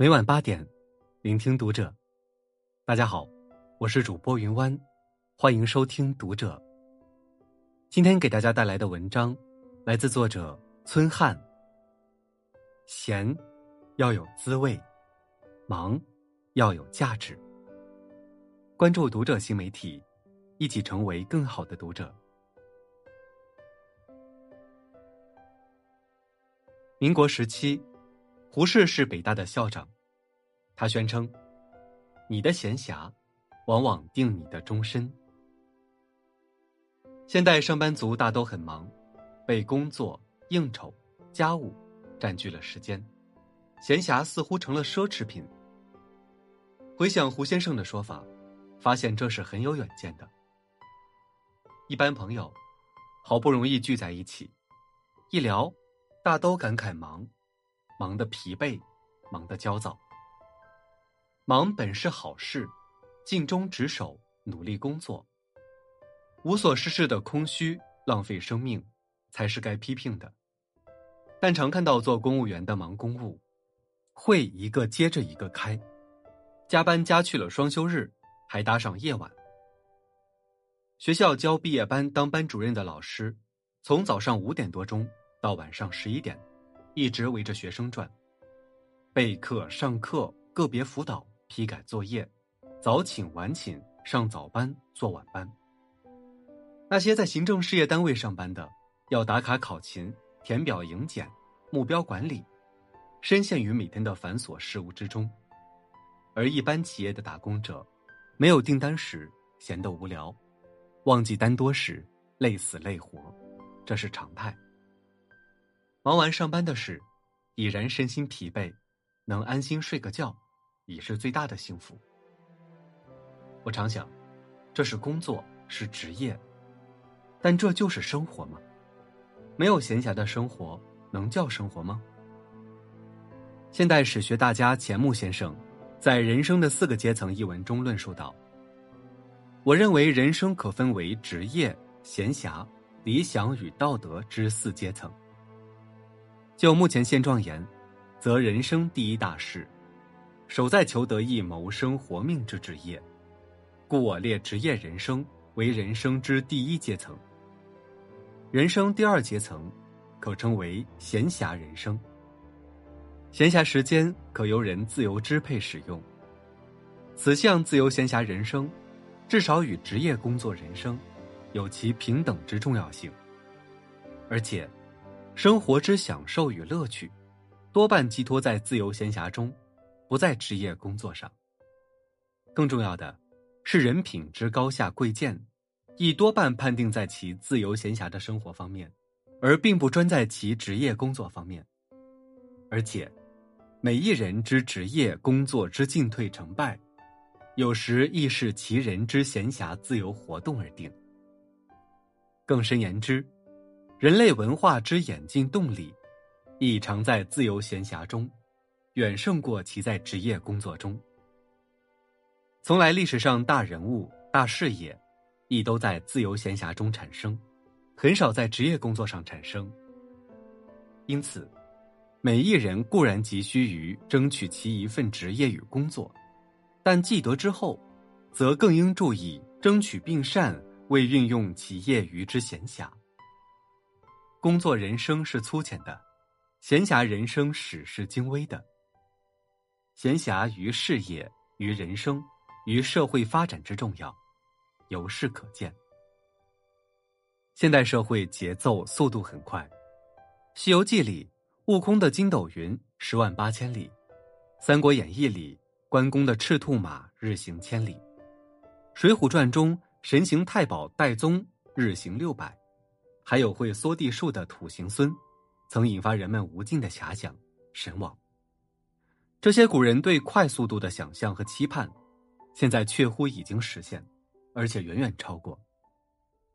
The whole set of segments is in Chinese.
每晚八点，聆听读者。大家好，我是主播云湾，欢迎收听读者。今天给大家带来的文章来自作者村汉。闲要有滋味，忙要有价值。关注读者新媒体，一起成为更好的读者。民国时期。胡适是北大的校长，他宣称：“你的闲暇，往往定你的终身。”现代上班族大都很忙，被工作、应酬、家务占据了时间，闲暇似乎成了奢侈品。回想胡先生的说法，发现这是很有远见的。一般朋友好不容易聚在一起，一聊，大都感慨忙。忙得疲惫，忙得焦躁。忙本是好事，尽忠职守，努力工作。无所事事的空虚，浪费生命，才是该批评的。但常看到做公务员的忙公务，会一个接着一个开，加班加去了双休日，还搭上夜晚。学校教毕业班当班主任的老师，从早上五点多钟到晚上十一点。一直围着学生转，备课、上课、个别辅导、批改作业，早请晚请，上早班做晚班。那些在行政事业单位上班的，要打卡考勤、填表迎检、目标管理，深陷于每天的繁琐事务之中。而一般企业的打工者，没有订单时闲得无聊，忘记单多时累死累活，这是常态。忙完上班的事，已然身心疲惫，能安心睡个觉，已是最大的幸福。我常想，这是工作，是职业，但这就是生活吗？没有闲暇的生活，能叫生活吗？现代史学大家钱穆先生在《人生的四个阶层》一文中论述道：“我认为人生可分为职业、闲暇、理想与道德之四阶层。”就目前现状言，则人生第一大事，守在求得一谋生活命之职业，故我列职业人生为人生之第一阶层。人生第二阶层，可称为闲暇人生。闲暇时间可由人自由支配使用。此项自由闲暇人生，至少与职业工作人生，有其平等之重要性，而且。生活之享受与乐趣，多半寄托在自由闲暇中，不在职业工作上。更重要的，是人品之高下贵贱，亦多半判定在其自由闲暇的生活方面，而并不专在其职业工作方面。而且，每一人之职业工作之进退成败，有时亦是其人之闲暇自由活动而定。更深言之。人类文化之演进动力，亦常在自由闲暇中，远胜过其在职业工作中。从来历史上大人物、大事业，亦都在自由闲暇中产生，很少在职业工作上产生。因此，每一人固然急需于争取其一份职业与工作，但既得之后，则更应注意争取并善为运用其业余之闲暇。工作人生是粗浅的，闲暇人生始是精微的。闲暇于事业、于人生、于社会发展之重要，由是可见。现代社会节奏速度很快，《西游记》里悟空的筋斗云十万八千里，《三国演义》里关公的赤兔马日行千里，《水浒传》中神行太保戴宗日行六百。还有会缩地术的土行孙，曾引发人们无尽的遐想、神往。这些古人对快速度的想象和期盼，现在确乎已经实现，而且远远超过。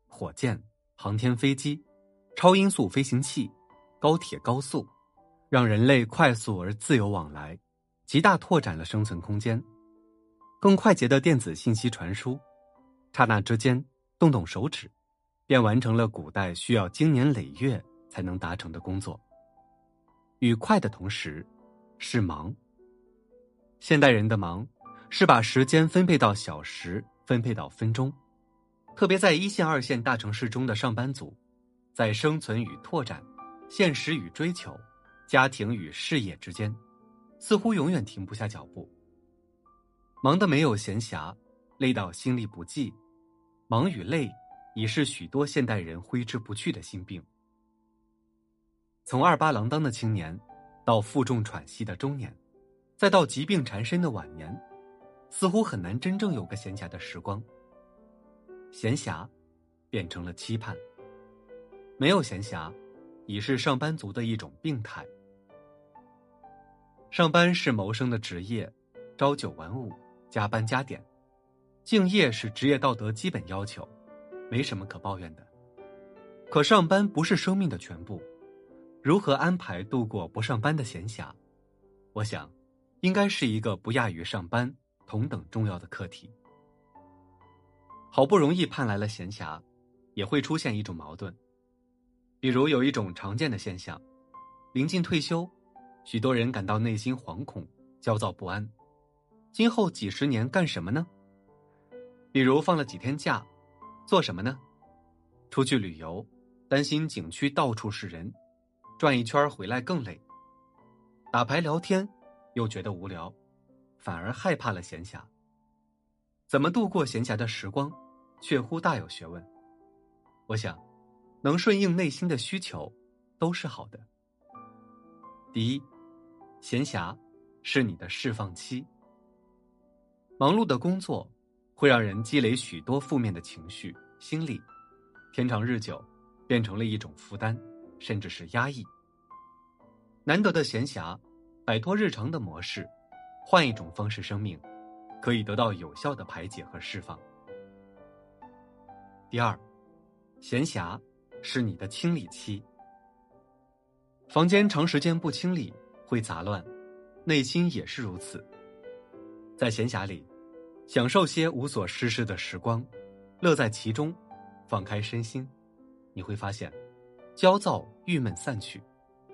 火箭、航天飞机、超音速飞行器、高铁、高速，让人类快速而自由往来，极大拓展了生存空间。更快捷的电子信息传输，刹那之间，动动手指。便完成了古代需要经年累月才能达成的工作。与快的同时，是忙。现代人的忙，是把时间分配到小时，分配到分钟。特别在一线、二线大城市中的上班族，在生存与拓展、现实与追求、家庭与事业之间，似乎永远停不下脚步。忙得没有闲暇，累到心力不济，忙与累已是许多现代人挥之不去的心病。从二八郎当的青年，到负重喘息的中年。再到疾病缠身的晚年，似乎很难真正有个闲暇的时光。闲暇，变成了期盼。没有闲暇，已是上班族的一种病态。上班是谋生的职业，朝九晚五，加班加点，敬业是职业道德基本要求，没什么可抱怨的。可上班不是生命的全部，如何安排度过不上班的闲暇？我想。应该是一个不亚于上班同等重要的课题。好不容易盼来了闲暇，也会出现一种矛盾。比如有一种常见的现象，临近退休，许多人感到内心惶恐、焦躁不安。今后几十年干什么呢？比如放了几天假，做什么呢？出去旅游，担心景区到处是人，转一圈回来更累。打牌聊天。又觉得无聊，反而害怕了闲暇。怎么度过闲暇的时光，确乎大有学问。我想，能顺应内心的需求，都是好的。第一，闲暇是你的释放期。忙碌的工作会让人积累许多负面的情绪、心理，天长日久，变成了一种负担，甚至是压抑。难得的闲暇。摆脱日常的模式，换一种方式生命，可以得到有效的排解和释放。第二，闲暇是你的清理期。房间长时间不清理会杂乱，内心也是如此。在闲暇里，享受些无所事事的时光，乐在其中，放开身心，你会发现，焦躁、郁闷散去，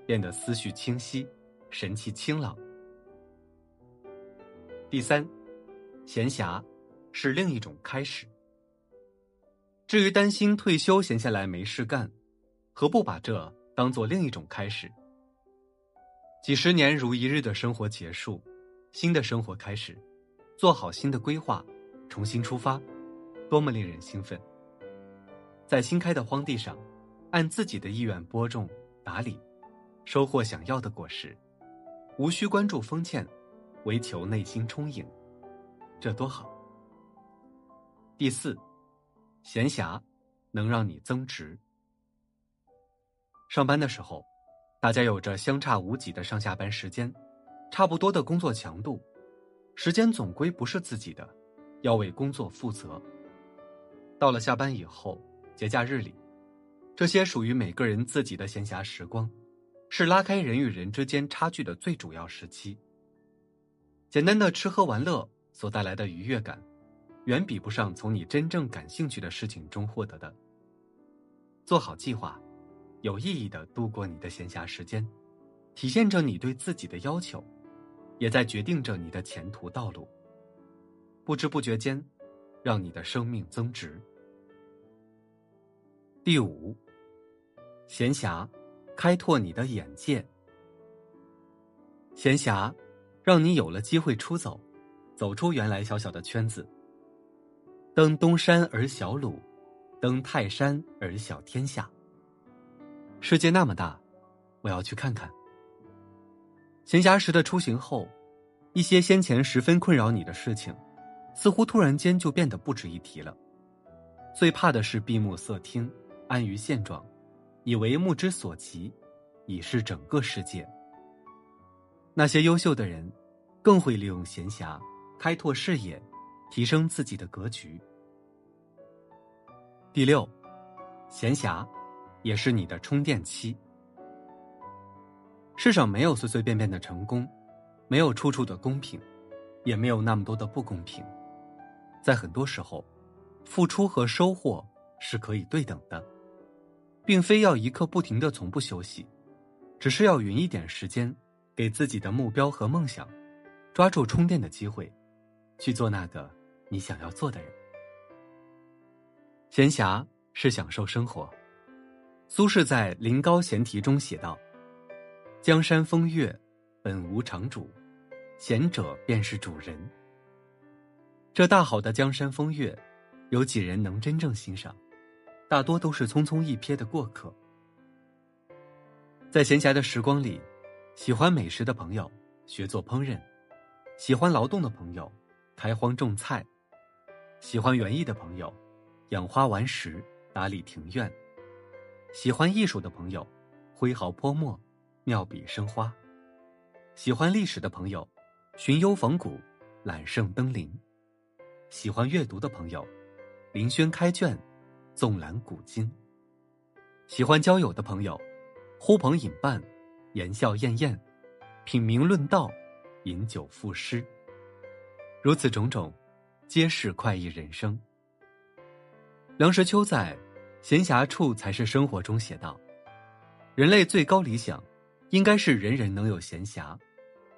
变得思绪清晰。神气清朗。第三，闲暇是另一种开始。至于担心退休闲下来没事干，何不把这当做另一种开始？几十年如一日的生活结束，新的生活开始，做好新的规划，重新出发，多么令人兴奋！在新开的荒地上，按自己的意愿播种、打理，收获想要的果实。无需关注丰欠，唯求内心充盈，这多好。第四，闲暇能让你增值。上班的时候，大家有着相差无几的上下班时间，差不多的工作强度，时间总归不是自己的，要为工作负责。到了下班以后，节假日里，这些属于每个人自己的闲暇时光。是拉开人与人之间差距的最主要时期。简单的吃喝玩乐所带来的愉悦感，远比不上从你真正感兴趣的事情中获得的。做好计划，有意义的度过你的闲暇时间，体现着你对自己的要求，也在决定着你的前途道路。不知不觉间，让你的生命增值。第五，闲暇。开拓你的眼界，闲暇让你有了机会出走，走出原来小小的圈子。登东山而小鲁，登泰山而小天下。世界那么大，我要去看看。闲暇时的出行后，一些先前十分困扰你的事情，似乎突然间就变得不值一提了。最怕的是闭目塞听，安于现状。以为目之所及，已是整个世界。那些优秀的人，更会利用闲暇，开拓视野，提升自己的格局。第六，闲暇，也是你的充电期。世上没有随随便便的成功，没有处处的公平，也没有那么多的不公平。在很多时候，付出和收获是可以对等的。并非要一刻不停的从不休息，只是要匀一点时间，给自己的目标和梦想，抓住充电的机会，去做那个你想要做的人。闲暇是享受生活。苏轼在《临高闲题》中写道：“江山风月，本无常主，贤者便是主人。”这大好的江山风月，有几人能真正欣赏？大多都是匆匆一瞥的过客。在闲暇的时光里，喜欢美食的朋友学做烹饪，喜欢劳动的朋友开荒种菜，喜欢园艺的朋友养花玩石打理庭院，喜欢艺术的朋友挥毫泼墨妙笔生花，喜欢历史的朋友寻幽访古揽胜登临，喜欢阅读的朋友临轩开卷纵览古今，喜欢交友的朋友。呼朋引伴，言笑晏晏，品茗论道，饮酒赋诗。如此种种，皆是快意人生。梁实秋在《闲暇处才是生活》中写道：“人类最高理想，应该是人人能有闲暇，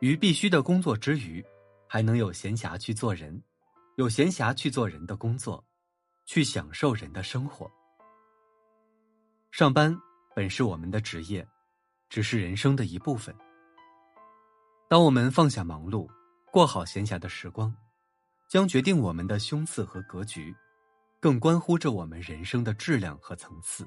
于必须的工作之余，还能有闲暇去做人，有闲暇去做人的工作，去享受人的生活。上班。”本是我们的职业，只是人生的一部分。当我们放下忙碌，过好闲暇的时光，将决定我们的胸次和格局，更关乎着我们人生的质量和层次。